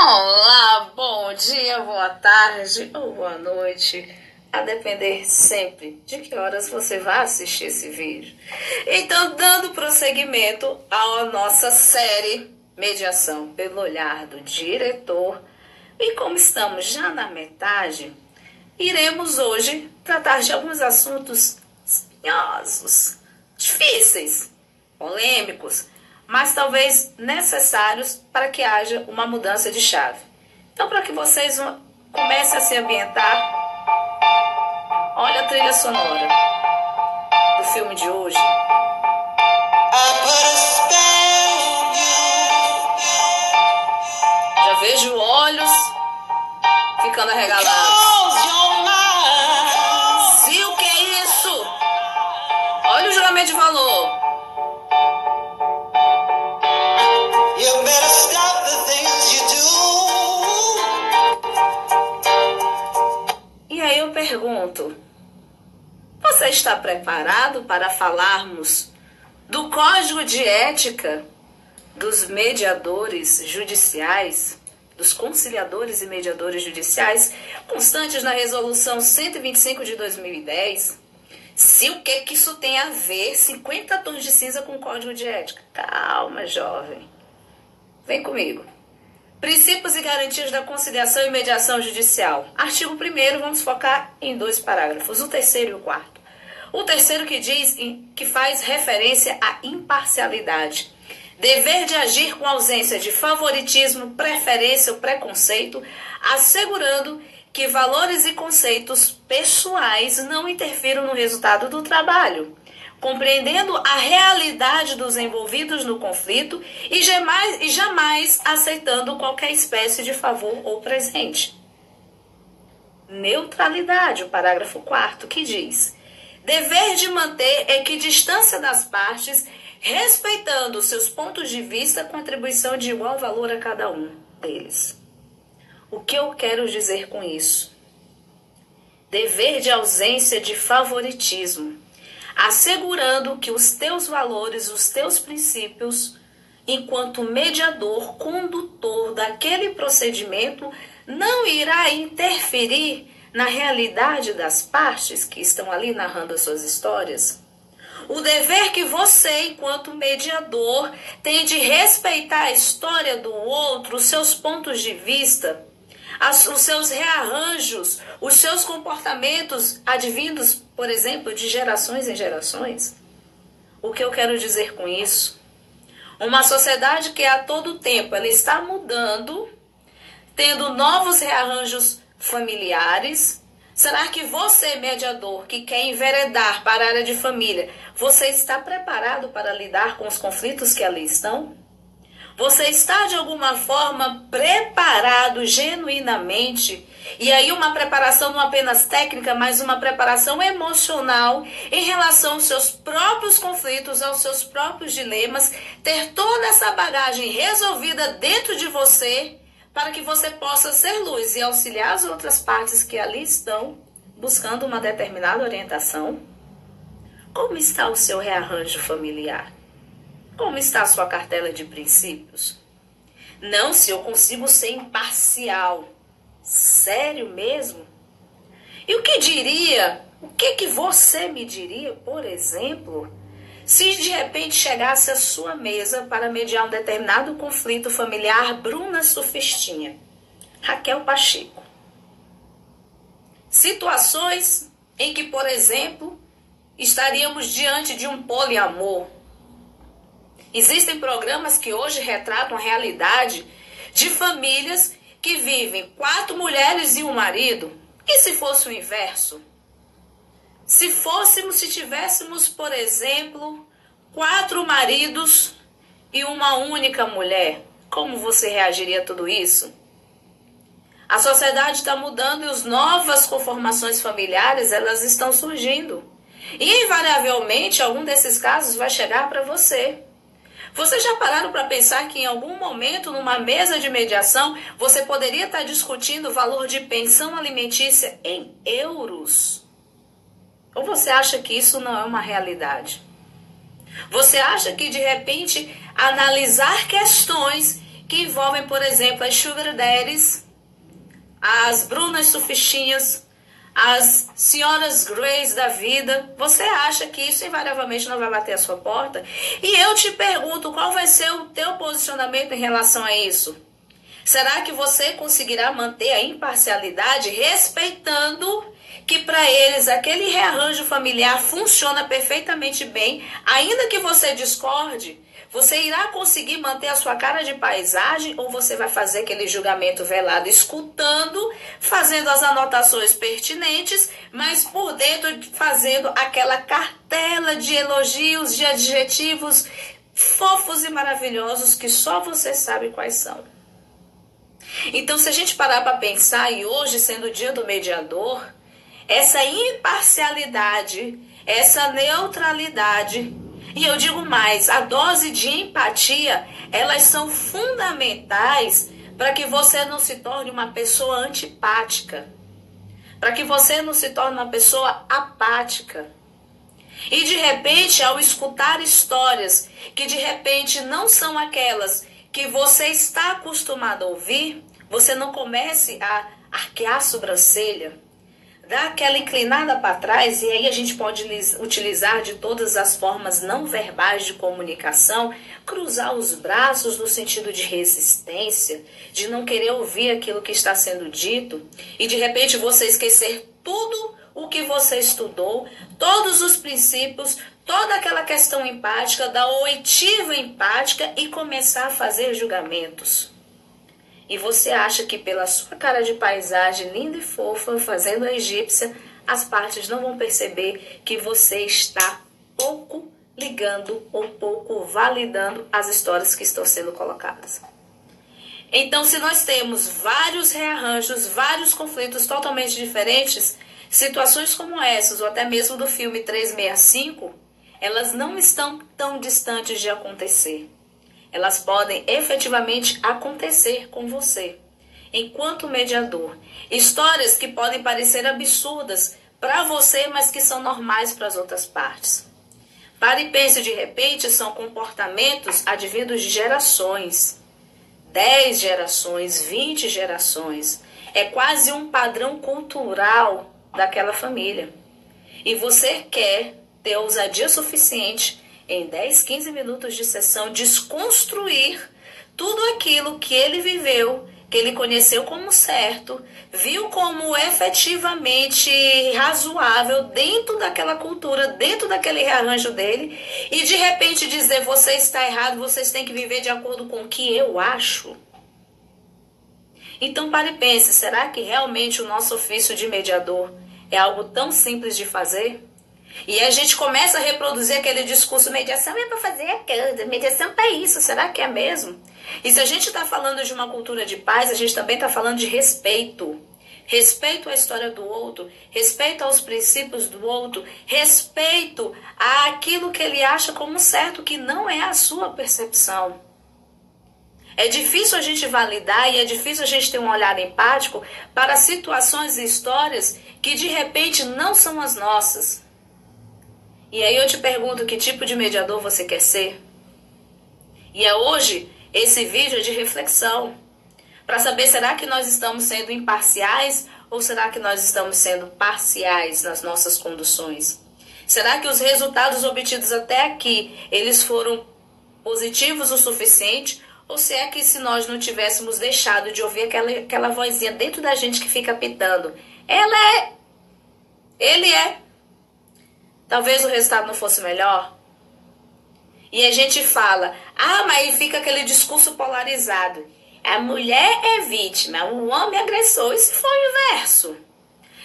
Olá, bom dia, boa tarde ou boa noite, a depender sempre de que horas você vai assistir esse vídeo. Então, dando prosseguimento à nossa série Mediação pelo Olhar do Diretor, e como estamos já na metade, iremos hoje tratar de alguns assuntos espinhosos, difíceis, polêmicos, mas talvez necessários para que haja uma mudança de chave. Então, para que vocês comecem a se ambientar, olha a trilha sonora do filme de hoje. Já vejo olhos ficando arregalados. Pergunto: você está preparado para falarmos do código de ética dos mediadores judiciais, dos conciliadores e mediadores judiciais, constantes na resolução 125 de 2010? Se o que que isso tem a ver 50 tons de cinza com o código de ética? Calma, jovem. Vem comigo. Princípios e garantias da conciliação e mediação judicial. Artigo 1 vamos focar em dois parágrafos, o terceiro e o quarto. O terceiro que diz que faz referência à imparcialidade. Dever de agir com ausência de favoritismo, preferência ou preconceito, assegurando que valores e conceitos pessoais não interfiram no resultado do trabalho compreendendo a realidade dos envolvidos no conflito e jamais, e jamais aceitando qualquer espécie de favor ou presente. Neutralidade, o parágrafo 4 que diz: dever de manter equidistância das partes, respeitando seus pontos de vista com atribuição de igual valor a cada um deles. O que eu quero dizer com isso? Dever de ausência de favoritismo assegurando que os teus valores, os teus princípios, enquanto mediador, condutor daquele procedimento, não irá interferir na realidade das partes que estão ali narrando as suas histórias. O dever que você, enquanto mediador, tem de respeitar a história do outro, os seus pontos de vista, as, os seus rearranjos, os seus comportamentos advindos, por exemplo, de gerações em gerações. O que eu quero dizer com isso? Uma sociedade que a todo tempo ela está mudando, tendo novos rearranjos familiares. Será que você, mediador, que quer enveredar para a área de família, você está preparado para lidar com os conflitos que ali estão? Você está de alguma forma preparado genuinamente? E aí, uma preparação não apenas técnica, mas uma preparação emocional em relação aos seus próprios conflitos, aos seus próprios dilemas, ter toda essa bagagem resolvida dentro de você para que você possa ser luz e auxiliar as outras partes que ali estão buscando uma determinada orientação? Como está o seu rearranjo familiar? Como está a sua cartela de princípios? Não, se eu consigo ser imparcial. Sério mesmo? E o que diria, o que que você me diria, por exemplo, se de repente chegasse à sua mesa para mediar um determinado conflito familiar Bruna Sufistinha, Raquel Pacheco? Situações em que, por exemplo, estaríamos diante de um poliamor, Existem programas que hoje retratam a realidade de famílias que vivem quatro mulheres e um marido. E se fosse o inverso? Se fôssemos, se tivéssemos, por exemplo, quatro maridos e uma única mulher, como você reagiria a tudo isso? A sociedade está mudando e as novas conformações familiares elas estão surgindo. E invariavelmente algum desses casos vai chegar para você. Vocês já pararam para pensar que em algum momento, numa mesa de mediação, você poderia estar discutindo o valor de pensão alimentícia em euros? Ou você acha que isso não é uma realidade? Você acha que de repente analisar questões que envolvem, por exemplo, as sugar daddies, as brunas sufistinhas, as senhoras Grays da vida, você acha que isso invariavelmente não vai bater a sua porta? E eu te pergunto, qual vai ser o teu posicionamento em relação a isso? Será que você conseguirá manter a imparcialidade respeitando que para eles aquele rearranjo familiar funciona perfeitamente bem, ainda que você discorde? Você irá conseguir manter a sua cara de paisagem ou você vai fazer aquele julgamento velado, escutando, fazendo as anotações pertinentes, mas por dentro fazendo aquela cartela de elogios, de adjetivos fofos e maravilhosos que só você sabe quais são? Então, se a gente parar para pensar, e hoje sendo o dia do mediador, essa imparcialidade, essa neutralidade e eu digo mais, a dose de empatia, elas são fundamentais para que você não se torne uma pessoa antipática, para que você não se torne uma pessoa apática. E de repente, ao escutar histórias que de repente não são aquelas que você está acostumado a ouvir, você não comece a arquear a sobrancelha, dá aquela inclinada para trás e aí a gente pode utilizar de todas as formas não verbais de comunicação, cruzar os braços no sentido de resistência, de não querer ouvir aquilo que está sendo dito e de repente você esquecer tudo o que você estudou, todos os princípios, toda aquela questão empática, da oitiva empática e começar a fazer julgamentos e você acha que pela sua cara de paisagem linda e fofa, fazendo a egípcia, as partes não vão perceber que você está pouco ligando ou pouco validando as histórias que estão sendo colocadas. Então, se nós temos vários rearranjos, vários conflitos totalmente diferentes, situações como essas, ou até mesmo do filme 365, elas não estão tão distantes de acontecer elas podem efetivamente acontecer com você. Enquanto mediador, histórias que podem parecer absurdas para você, mas que são normais para as outras partes. Para e pense, de repente, são comportamentos advindos de gerações. 10 gerações, 20 gerações. É quase um padrão cultural daquela família. E você quer ter ousadia suficiente em 10, 15 minutos de sessão, desconstruir tudo aquilo que ele viveu, que ele conheceu como certo, viu como efetivamente razoável dentro daquela cultura, dentro daquele rearranjo dele, e de repente dizer: você está errado, vocês têm que viver de acordo com o que eu acho. Então pare e pense: será que realmente o nosso ofício de mediador é algo tão simples de fazer? E a gente começa a reproduzir aquele discurso: mediação é para fazer aquilo, mediação para isso, será que é mesmo? E se a gente está falando de uma cultura de paz, a gente também está falando de respeito. Respeito à história do outro, respeito aos princípios do outro, respeito àquilo que ele acha como certo, que não é a sua percepção. É difícil a gente validar e é difícil a gente ter um olhar empático para situações e histórias que de repente não são as nossas. E aí eu te pergunto que tipo de mediador você quer ser? E é hoje esse vídeo é de reflexão. Para saber será que nós estamos sendo imparciais ou será que nós estamos sendo parciais nas nossas conduções? Será que os resultados obtidos até aqui eles foram positivos o suficiente? Ou se é que se nós não tivéssemos deixado de ouvir aquela, aquela vozinha dentro da gente que fica pitando, ela é, ele é, talvez o resultado não fosse melhor? E a gente fala, ah, mas fica aquele discurso polarizado. A mulher é vítima, o homem é agressor. Se for o inverso?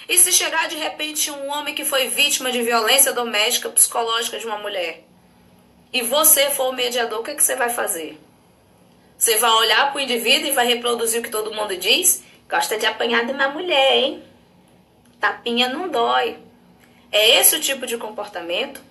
E se chegar de repente um homem que foi vítima de violência doméstica psicológica de uma mulher? E você for o mediador, o que, é que você vai fazer? Você vai olhar para o indivíduo e vai reproduzir o que todo mundo diz? Gosta de apanhar de uma mulher, hein? Tapinha não dói. É esse o tipo de comportamento?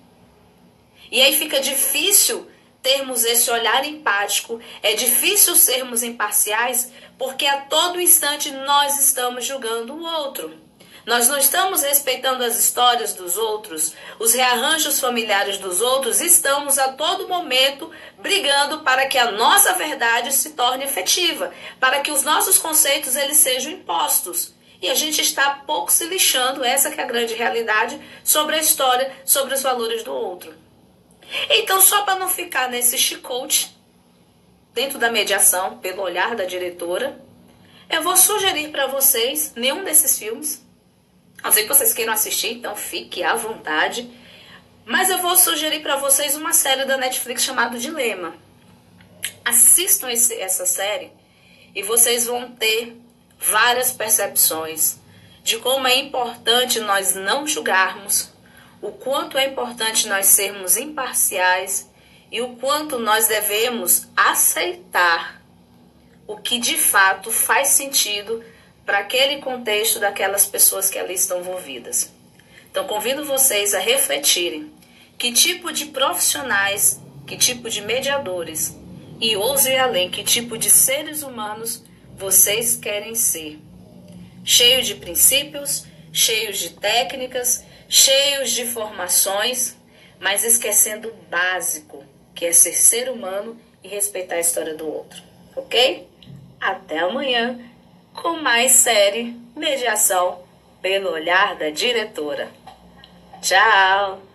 E aí fica difícil termos esse olhar empático, é difícil sermos imparciais, porque a todo instante nós estamos julgando o outro. nós não estamos respeitando as histórias dos outros, os rearranjos familiares dos outros, estamos a todo momento brigando para que a nossa verdade se torne efetiva, para que os nossos conceitos eles sejam impostos. E a gente está pouco se lixando, essa que é a grande realidade, sobre a história, sobre os valores do outro. Então, só para não ficar nesse chicote, dentro da mediação, pelo olhar da diretora, eu vou sugerir para vocês nenhum desses filmes. A não ser que vocês queiram assistir, então fique à vontade. Mas eu vou sugerir para vocês uma série da Netflix chamada Dilema. Assistam esse, essa série e vocês vão ter várias percepções de como é importante nós não julgarmos, o quanto é importante nós sermos imparciais e o quanto nós devemos aceitar o que de fato faz sentido para aquele contexto daquelas pessoas que ali estão envolvidas. Então, convido vocês a refletirem que tipo de profissionais, que tipo de mediadores e ouse além, que tipo de seres humanos vocês querem ser. Cheio de princípios, cheios de técnicas, cheios de formações, mas esquecendo o básico, que é ser ser humano e respeitar a história do outro. Ok? Até amanhã com mais série Mediação pelo olhar da diretora. Tchau!